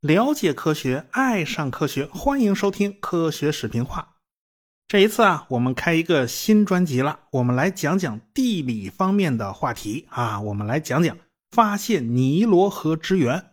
了解科学，爱上科学，欢迎收听科学视频化。这一次啊，我们开一个新专辑了，我们来讲讲地理方面的话题啊，我们来讲讲发现尼罗河之源。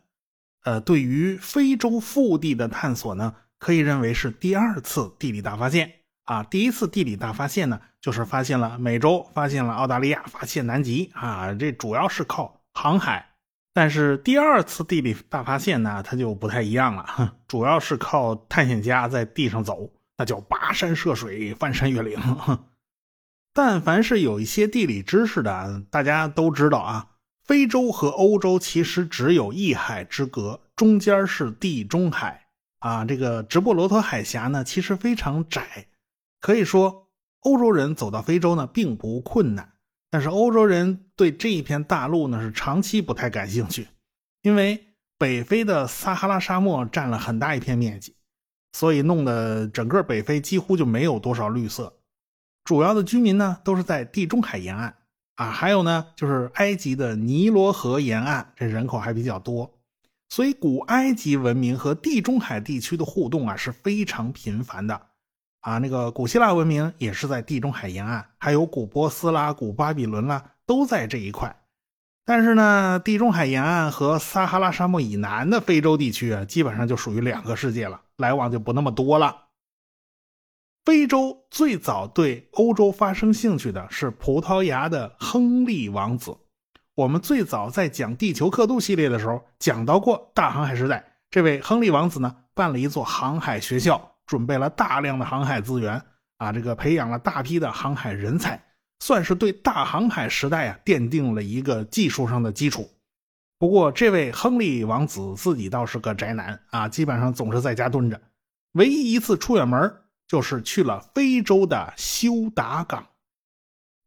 呃，对于非洲腹地的探索呢，可以认为是第二次地理大发现啊。第一次地理大发现呢，就是发现了美洲，发现了澳大利亚，发现南极啊，这主要是靠航海。但是第二次地理大发现呢，它就不太一样了，主要是靠探险家在地上走，那叫跋山涉水、翻山越岭。但凡是有一些地理知识的，大家都知道啊，非洲和欧洲其实只有一海之隔，中间是地中海啊。这个直布罗陀海峡呢，其实非常窄，可以说欧洲人走到非洲呢，并不困难。但是欧洲人对这一片大陆呢是长期不太感兴趣，因为北非的撒哈拉沙漠占了很大一片面积，所以弄得整个北非几乎就没有多少绿色。主要的居民呢都是在地中海沿岸啊，还有呢就是埃及的尼罗河沿岸，这人口还比较多，所以古埃及文明和地中海地区的互动啊是非常频繁的。啊，那个古希腊文明也是在地中海沿岸，还有古波斯啦、古巴比伦啦，都在这一块。但是呢，地中海沿岸和撒哈拉沙漠以南的非洲地区啊，基本上就属于两个世界了，来往就不那么多了。非洲最早对欧洲发生兴趣的是葡萄牙的亨利王子。我们最早在讲地球刻度系列的时候讲到过大航海时代，这位亨利王子呢，办了一座航海学校。准备了大量的航海资源啊，这个培养了大批的航海人才，算是对大航海时代啊奠定了一个技术上的基础。不过，这位亨利王子自己倒是个宅男啊，基本上总是在家蹲着。唯一一次出远门，就是去了非洲的休达港。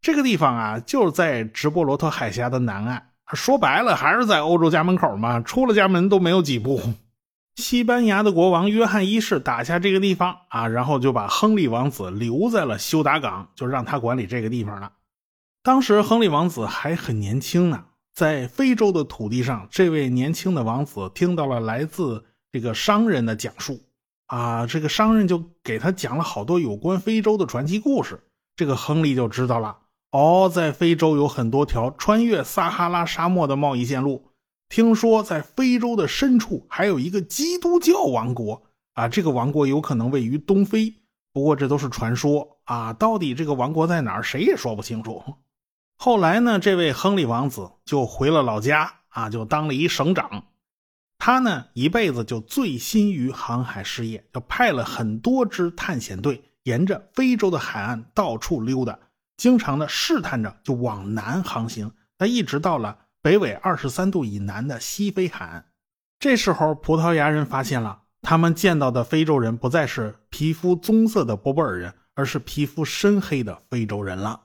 这个地方啊，就是在直布罗陀海峡的南岸。说白了，还是在欧洲家门口嘛，出了家门都没有几步。西班牙的国王约翰一世打下这个地方啊，然后就把亨利王子留在了休达港，就让他管理这个地方了。当时亨利王子还很年轻呢，在非洲的土地上，这位年轻的王子听到了来自这个商人的讲述啊，这个商人就给他讲了好多有关非洲的传奇故事。这个亨利就知道了，哦，在非洲有很多条穿越撒哈拉沙漠的贸易线路。听说在非洲的深处还有一个基督教王国啊，这个王国有可能位于东非，不过这都是传说啊。到底这个王国在哪儿，谁也说不清楚。后来呢，这位亨利王子就回了老家啊，就当了一省长。他呢一辈子就醉心于航海事业，就派了很多支探险队沿着非洲的海岸到处溜达，经常的试探着就往南航行。他一直到了。北纬二十三度以南的西非海岸，这时候葡萄牙人发现了，他们见到的非洲人不再是皮肤棕色的波波尔人，而是皮肤深黑的非洲人了。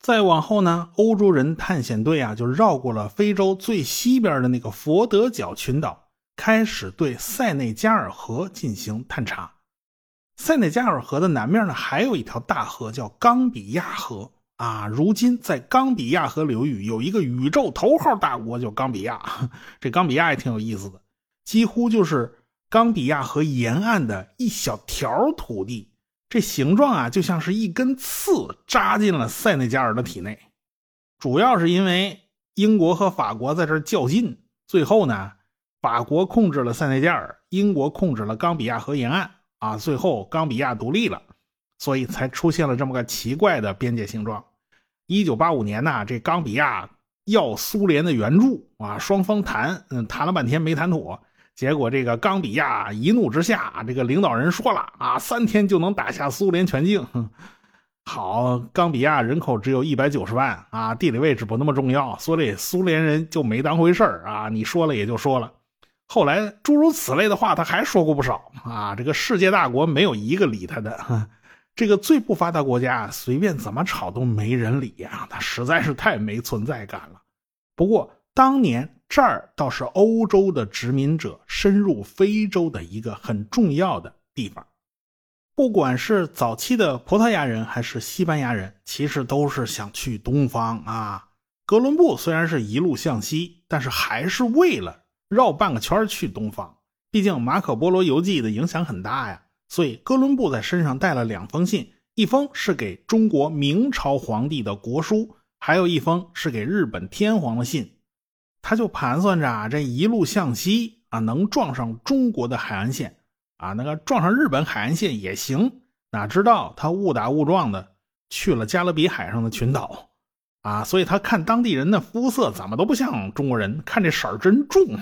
再往后呢，欧洲人探险队啊，就绕过了非洲最西边的那个佛得角群岛，开始对塞内加尔河进行探查。塞内加尔河的南面呢，还有一条大河，叫冈比亚河。啊，如今在冈比亚河流域有一个宇宙头号大国，叫冈比亚。这冈比亚也挺有意思的，几乎就是冈比亚河沿岸的一小条土地，这形状啊，就像是一根刺扎进了塞内加尔的体内。主要是因为英国和法国在这较劲，最后呢，法国控制了塞内加尔，英国控制了冈比亚河沿岸。啊，最后冈比亚独立了。所以才出现了这么个奇怪的边界形状。一九八五年呐，这冈比亚要苏联的援助啊，双方谈，嗯，谈了半天没谈妥。结果这个冈比亚一怒之下，这个领导人说了啊，三天就能打下苏联全境。好，冈比亚人口只有一百九十万啊，地理位置不那么重要，所以苏联人就没当回事啊。你说了也就说了。后来诸如此类的话他还说过不少啊。这个世界大国没有一个理他的。这个最不发达国家随便怎么吵都没人理呀，它实在是太没存在感了。不过当年这儿倒是欧洲的殖民者深入非洲的一个很重要的地方。不管是早期的葡萄牙人还是西班牙人，其实都是想去东方啊。哥伦布虽然是一路向西，但是还是为了绕半个圈去东方。毕竟马可波罗游记的影响很大呀，所以哥伦布在身上带了两封信，一封是给中国明朝皇帝的国书，还有一封是给日本天皇的信。他就盘算着啊，这一路向西啊，能撞上中国的海岸线啊，那个撞上日本海岸线也行。哪知道他误打误撞的去了加勒比海上的群岛啊，所以他看当地人的肤色怎么都不像中国人，看这色儿真重，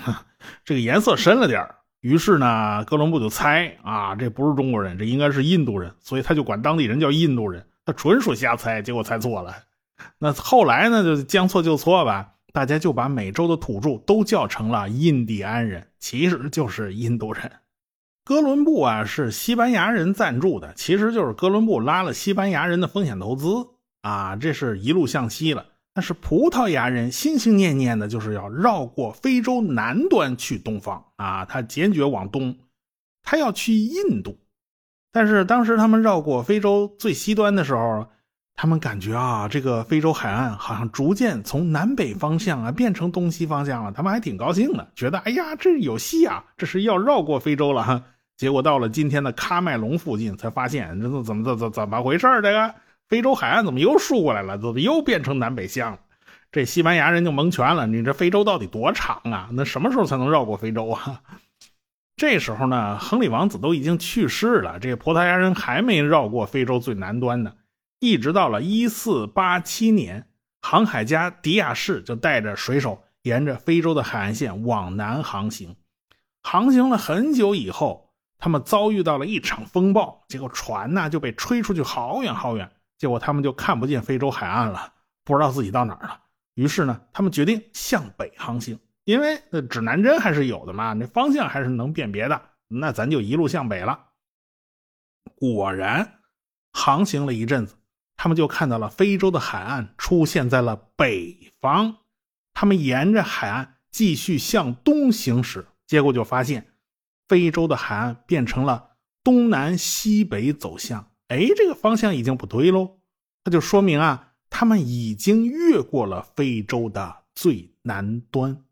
这个颜色深了点于是呢，哥伦布就猜啊，这不是中国人，这应该是印度人，所以他就管当地人叫印度人。他纯属瞎猜，结果猜错了。那后来呢，就将错就错吧。大家就把美洲的土著都叫成了印第安人，其实就是印度人。哥伦布啊是西班牙人赞助的，其实就是哥伦布拉了西班牙人的风险投资啊，这是一路向西了。但是葡萄牙人心心念念的就是要绕过非洲南端去东方啊，他坚决往东，他要去印度。但是当时他们绕过非洲最西端的时候。他们感觉啊，这个非洲海岸好像逐渐从南北方向啊变成东西方向了。他们还挺高兴的，觉得哎呀，这有戏啊，这是要绕过非洲了哈。结果到了今天的喀麦隆附近，才发现这怎么怎怎怎么回事这个非洲海岸怎么又竖过来了？怎么又变成南北向了？这西班牙人就蒙圈了。你这非洲到底多长啊？那什么时候才能绕过非洲啊？这时候呢，亨利王子都已经去世了，这葡萄牙人还没绕过非洲最南端呢。一直到了一四八七年，航海家迪亚士就带着水手沿着非洲的海岸线往南航行。航行了很久以后，他们遭遇到了一场风暴，结果船呢就被吹出去好远好远，结果他们就看不见非洲海岸了，不知道自己到哪儿了。于是呢，他们决定向北航行，因为那指南针还是有的嘛，那方向还是能辨别的。那咱就一路向北了。果然，航行了一阵子。他们就看到了非洲的海岸出现在了北方，他们沿着海岸继续向东行驶，结果就发现非洲的海岸变成了东南西北走向。哎，这个方向已经不对喽，那就说明啊，他们已经越过了非洲的最南端。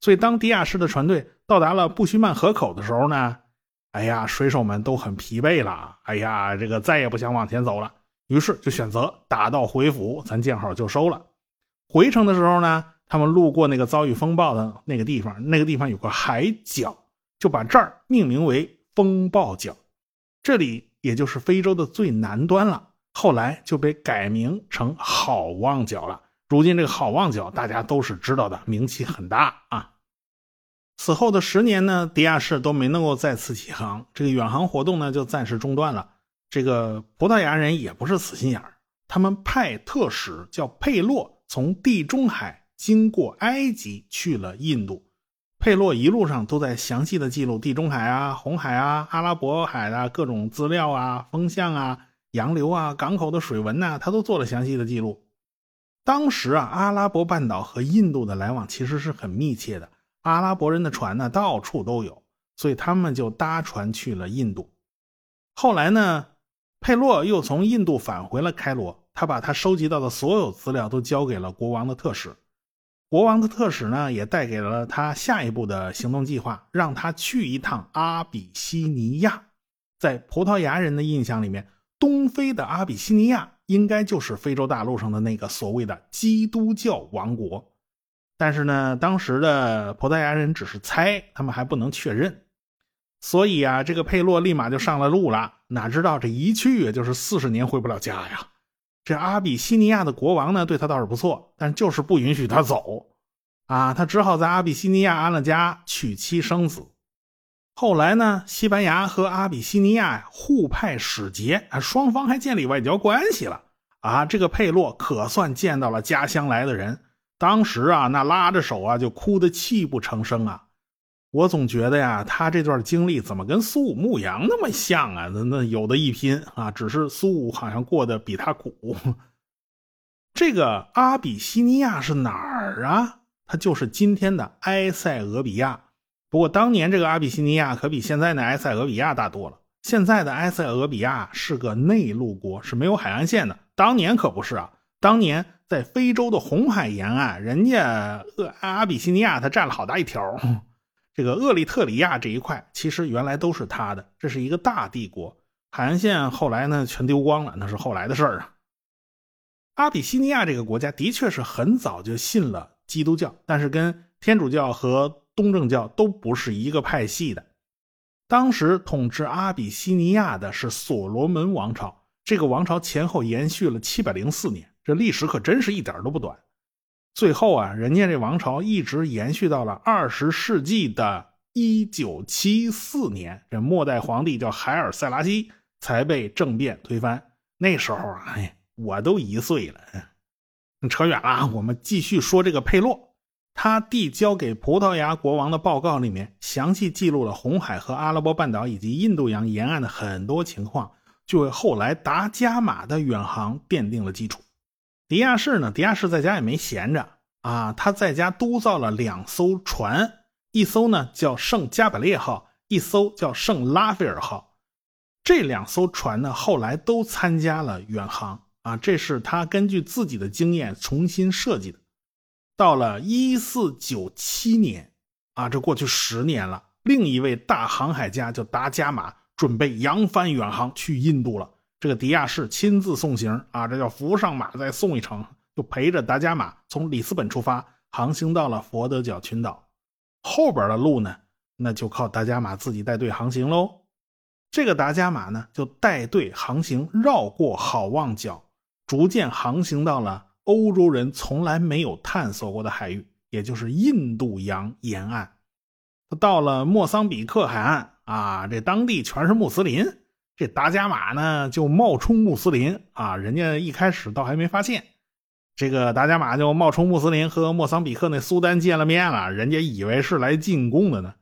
所以，当迪亚士的船队到达了布须曼河口的时候呢，哎呀，水手们都很疲惫了，哎呀，这个再也不想往前走了。于是就选择打道回府，咱见好就收了。回程的时候呢，他们路过那个遭遇风暴的那个地方，那个地方有个海角，就把这儿命名为风暴角。这里也就是非洲的最南端了。后来就被改名成好望角了。如今这个好望角大家都是知道的，名气很大啊。此后的十年呢，迪亚士都没能够再次起航，这个远航活动呢就暂时中断了。这个葡萄牙人也不是死心眼儿，他们派特使叫佩洛从地中海经过埃及去了印度。佩洛一路上都在详细的记录地中海啊、红海啊、阿拉伯海的各种资料啊、风向啊、洋流啊、港口的水文呐，他都做了详细的记录。当时啊，阿拉伯半岛和印度的来往其实是很密切的，阿拉伯人的船呢到处都有，所以他们就搭船去了印度。后来呢？佩洛又从印度返回了开罗，他把他收集到的所有资料都交给了国王的特使。国王的特使呢，也带给了他下一步的行动计划，让他去一趟阿比西尼亚。在葡萄牙人的印象里面，东非的阿比西尼亚应该就是非洲大陆上的那个所谓的基督教王国。但是呢，当时的葡萄牙人只是猜，他们还不能确认。所以啊，这个佩洛立马就上了路了。哪知道这一去就是四十年回不了家呀！这阿比西尼亚的国王呢，对他倒是不错，但就是不允许他走啊。他只好在阿比西尼亚安了家，娶妻生子。后来呢，西班牙和阿比西尼亚互派使节，双方还建立外交关系了啊。这个佩洛可算见到了家乡来的人，当时啊，那拉着手啊，就哭得泣不成声啊。我总觉得呀，他这段经历怎么跟苏武牧羊那么像啊？那那有的一拼啊，只是苏武好像过得比他苦。这个阿比西尼亚是哪儿啊？它就是今天的埃塞俄比亚。不过当年这个阿比西尼亚可比现在的埃塞俄比亚大多了。现在的埃塞俄比亚是个内陆国，是没有海岸线的。当年可不是啊，当年在非洲的红海沿岸，人家阿比西尼亚他占了好大一条，这个厄立特里亚这一块其实原来都是他的，这是一个大帝国。海岸线后来呢全丢光了，那是后来的事儿啊。阿比西尼亚这个国家的确是很早就信了基督教，但是跟天主教和东正教都不是一个派系的。当时统治阿比西尼亚的是所罗门王朝，这个王朝前后延续了七百零四年，这历史可真是一点都不短。最后啊，人家这王朝一直延续到了二十世纪的一九七四年，这末代皇帝叫海尔塞拉西才被政变推翻。那时候啊，哎。我都一岁了，扯远了。我们继续说这个佩洛，他递交给葡萄牙国王的报告里面，详细记录了红海和阿拉伯半岛以及印度洋沿岸的很多情况，就为后来达伽马的远航奠定了基础。迪亚士呢，迪亚士在家也没闲着啊，他在家督造了两艘船，一艘呢叫圣加百列号，一艘叫圣拉斐尔号。这两艘船呢，后来都参加了远航。啊，这是他根据自己的经验重新设计的。到了一四九七年，啊，这过去十年了，另一位大航海家叫达伽马，准备扬帆远航去印度了。这个迪亚士亲自送行，啊，这叫扶上马再送一程，就陪着达伽马从里斯本出发，航行到了佛得角群岛。后边的路呢，那就靠达伽马自己带队航行喽。这个达伽马呢，就带队航行，绕过好望角。逐渐航行到了欧洲人从来没有探索过的海域，也就是印度洋沿岸。到了莫桑比克海岸啊，这当地全是穆斯林，这达伽马呢就冒充穆斯林啊。人家一开始倒还没发现，这个达伽马就冒充穆斯林和莫桑比克那苏丹见了面了，人家以为是来进贡的呢，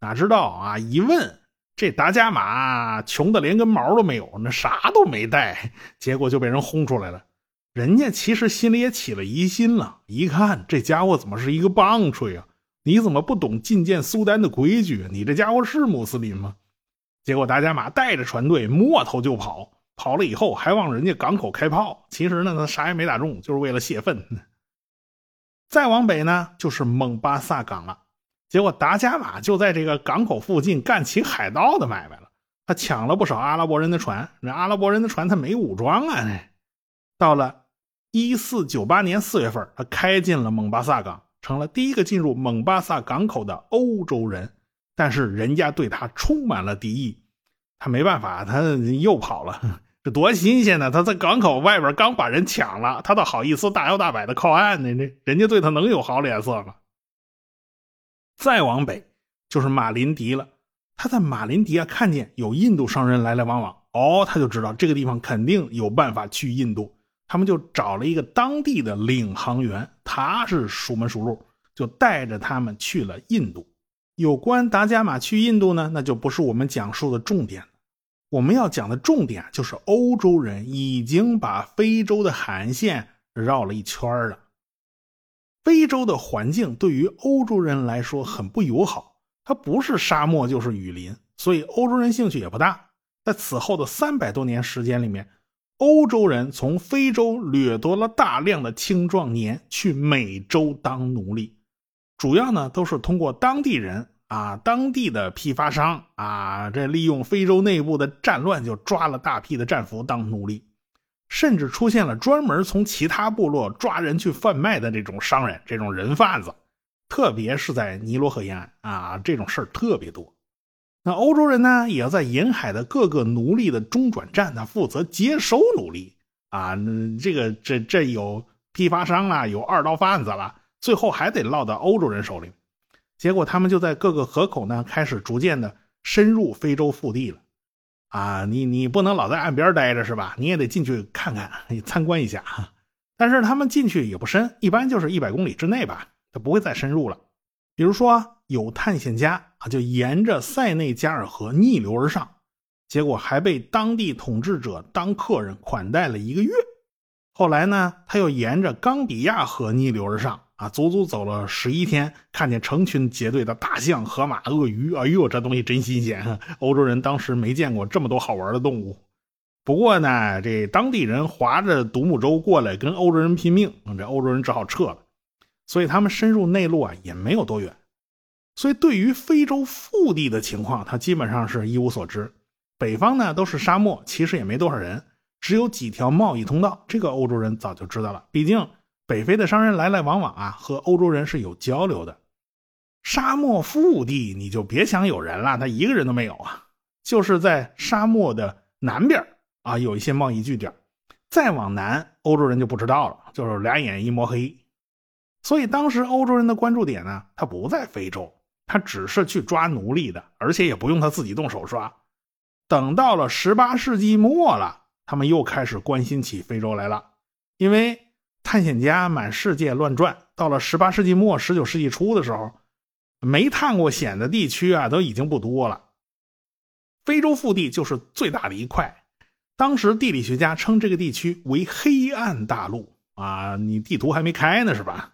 哪知道啊，一问。这达伽马穷的连根毛都没有，那啥都没带，结果就被人轰出来了。人家其实心里也起了疑心了，一看这家伙怎么是一个棒槌啊？你怎么不懂觐见苏丹的规矩？你这家伙是穆斯林吗？结果达伽马带着船队摸头就跑，跑了以后还往人家港口开炮。其实呢，他啥也没打中，就是为了泄愤。再往北呢，就是蒙巴萨港了。结果达伽马就在这个港口附近干起海盗的买卖了，他抢了不少阿拉伯人的船。那阿拉伯人的船他没武装啊。到了一四九八年四月份，他开进了蒙巴萨港，成了第一个进入蒙巴萨港口的欧洲人。但是人家对他充满了敌意，他没办法，他又跑了。这多新鲜呢！他在港口外边刚把人抢了，他倒好意思大摇大摆的靠岸呢？这人家对他能有好脸色吗？再往北就是马林迪了。他在马林迪啊看见有印度商人来来往往，哦，他就知道这个地方肯定有办法去印度。他们就找了一个当地的领航员，他是熟门熟路，就带着他们去了印度。有关达伽马去印度呢，那就不是我们讲述的重点了。我们要讲的重点就是欧洲人已经把非洲的海岸线绕了一圈了。非洲的环境对于欧洲人来说很不友好，它不是沙漠就是雨林，所以欧洲人兴趣也不大。在此后的三百多年时间里面，欧洲人从非洲掠夺了大量的青壮年去美洲当奴隶，主要呢都是通过当地人啊、当地的批发商啊，这利用非洲内部的战乱就抓了大批的战俘当奴隶。甚至出现了专门从其他部落抓人去贩卖的这种商人、这种人贩子，特别是在尼罗河沿岸啊，这种事儿特别多。那欧洲人呢，也要在沿海的各个奴隶的中转站，他负责接收奴隶啊。这个这这有批发商啦，有二道贩子了，最后还得落到欧洲人手里。结果他们就在各个河口呢，开始逐渐的深入非洲腹地了。啊，你你不能老在岸边待着是吧？你也得进去看看，你参观一下。但是他们进去也不深，一般就是一百公里之内吧，他不会再深入了。比如说有探险家啊，就沿着塞内加尔河逆流而上，结果还被当地统治者当客人款待了一个月。后来呢，他又沿着冈比亚河逆流而上。啊，足足走了十一天，看见成群结队的大象、河马、鳄鱼，哎呦，这东西真新鲜！欧洲人当时没见过这么多好玩的动物。不过呢，这当地人划着独木舟过来跟欧洲人拼命，这欧洲人只好撤了。所以他们深入内陆啊也没有多远。所以对于非洲腹地的情况，他基本上是一无所知。北方呢都是沙漠，其实也没多少人，只有几条贸易通道。这个欧洲人早就知道了，毕竟北非的商人来来往往啊，和欧洲人是有交流的。沙漠腹地你就别想有人了，他一个人都没有啊。就是在沙漠的南边啊，有一些贸易据点。再往南，欧洲人就不知道了，就是俩眼一抹黑。所以当时欧洲人的关注点呢，他不在非洲，他只是去抓奴隶的，而且也不用他自己动手抓。等到了十八世纪末了，他们又开始关心起非洲来了，因为探险家满世界乱转，到了十八世纪末、十九世纪初的时候，没探过险的地区啊，都已经不多了。非洲腹地就是最大的一块，当时地理学家称这个地区为“黑暗大陆”啊，你地图还没开呢，是吧？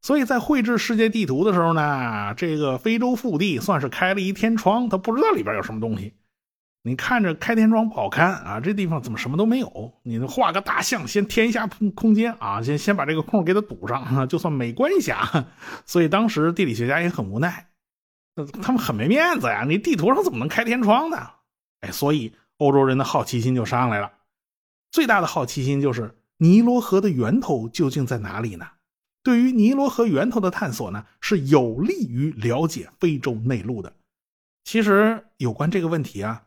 所以在绘制世界地图的时候呢，这个非洲腹地算是开了一天窗，他不知道里边有什么东西。你看着开天窗不好看啊，这地方怎么什么都没有？你画个大象，先填一下空空间啊，先先把这个空给它堵上，就算美观一下。所以当时地理学家也很无奈。他们很没面子呀！你地图上怎么能开天窗呢？哎，所以欧洲人的好奇心就上来了。最大的好奇心就是尼罗河的源头究竟在哪里呢？对于尼罗河源头的探索呢，是有利于了解非洲内陆的。其实有关这个问题啊，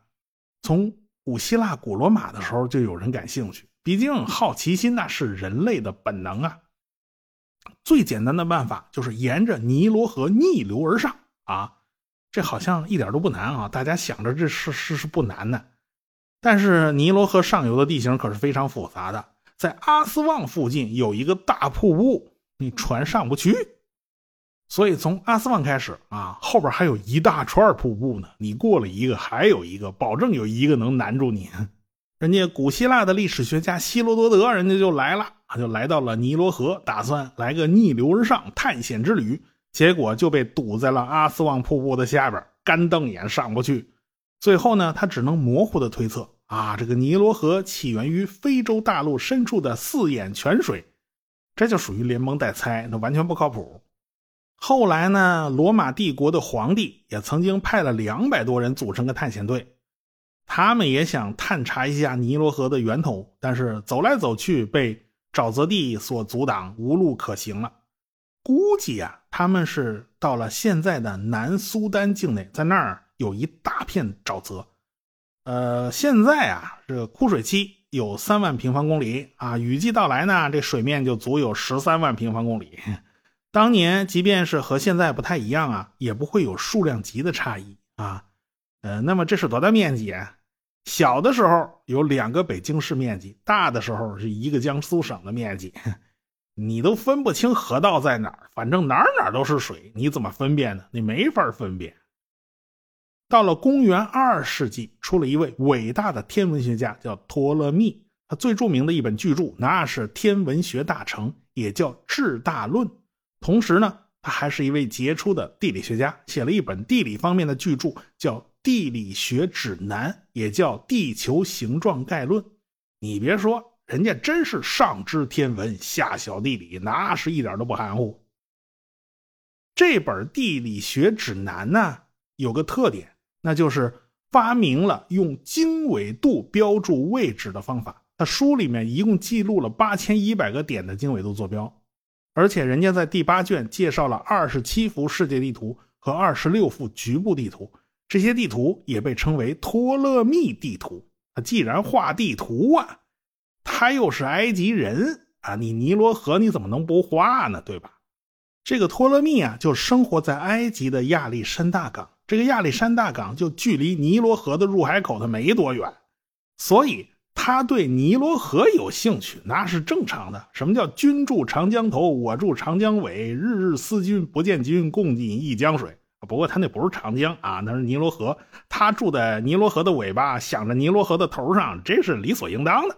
从古希腊、古罗马的时候就有人感兴趣。毕竟好奇心那是人类的本能啊。最简单的办法就是沿着尼罗河逆流而上啊。这好像一点都不难啊！大家想着这是是是不难的，但是尼罗河上游的地形可是非常复杂的。在阿斯旺附近有一个大瀑布，你船上不去，所以从阿斯旺开始啊，后边还有一大串瀑布呢。你过了一个，还有一个，保证有一个能难住你。人家古希腊的历史学家希罗多德，人家就来了，就来到了尼罗河，打算来个逆流而上探险之旅。结果就被堵在了阿斯旺瀑布的下边，干瞪眼上不去。最后呢，他只能模糊的推测啊，这个尼罗河起源于非洲大陆深处的四眼泉水，这就属于连蒙带猜，那完全不靠谱。后来呢，罗马帝国的皇帝也曾经派了两百多人组成个探险队，他们也想探查一下尼罗河的源头，但是走来走去被沼泽地所阻挡，无路可行了。估计啊，他们是到了现在的南苏丹境内，在那儿有一大片沼泽。呃，现在啊，这个枯水期有三万平方公里啊，雨季到来呢，这水面就足有十三万平方公里。当年即便是和现在不太一样啊，也不会有数量级的差异啊。呃，那么这是多大面积啊？小的时候有两个北京市面积，大的时候是一个江苏省的面积。你都分不清河道在哪儿，反正哪哪都是水，你怎么分辨呢？你没法分辨。到了公元二世纪，出了一位伟大的天文学家，叫托勒密。他最著名的一本巨著，那是天文学大成，也叫《智大论》。同时呢，他还是一位杰出的地理学家，写了一本地理方面的巨著，叫《地理学指南》，也叫《地球形状概论》。你别说。人家真是上知天文，下晓地理，那是一点都不含糊。这本地理学指南呢，有个特点，那就是发明了用经纬度标注位置的方法。他书里面一共记录了八千一百个点的经纬度坐标，而且人家在第八卷介绍了二十七幅世界地图和二十六幅局部地图，这些地图也被称为托勒密地图。既然画地图啊。他又是埃及人啊，你尼罗河你怎么能不画呢？对吧？这个托勒密啊，就生活在埃及的亚历山大港。这个亚历山大港就距离尼罗河的入海口它没多远，所以他对尼罗河有兴趣，那是正常的。什么叫君住长江头，我住长江尾，日日思君不见君，共饮一江水。不过他那不是长江啊，那是尼罗河。他住在尼罗河的尾巴，想着尼罗河的头上，这是理所应当的。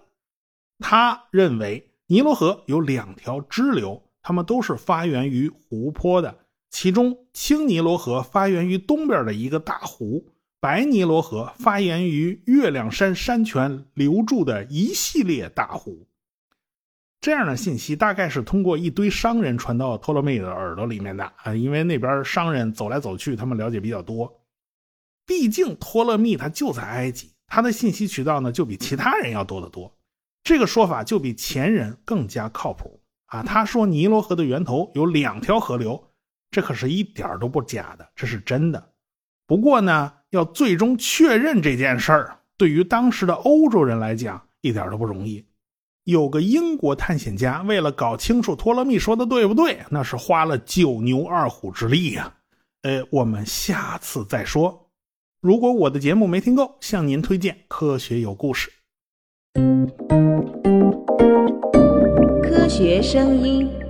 他认为尼罗河有两条支流，它们都是发源于湖泊的。其中青尼罗河发源于东边的一个大湖，白尼罗河发源于月亮山山泉流注的一系列大湖。这样的信息大概是通过一堆商人传到托勒密的耳朵里面的啊，因为那边商人走来走去，他们了解比较多。毕竟托勒密他就在埃及，他的信息渠道呢就比其他人要多得多。这个说法就比前人更加靠谱啊！他说尼罗河的源头有两条河流，这可是一点都不假的，这是真的。不过呢，要最终确认这件事儿，对于当时的欧洲人来讲一点都不容易。有个英国探险家为了搞清楚托勒密说的对不对，那是花了九牛二虎之力呀。呃，我们下次再说。如果我的节目没听够，向您推荐《科学有故事》。科学声音。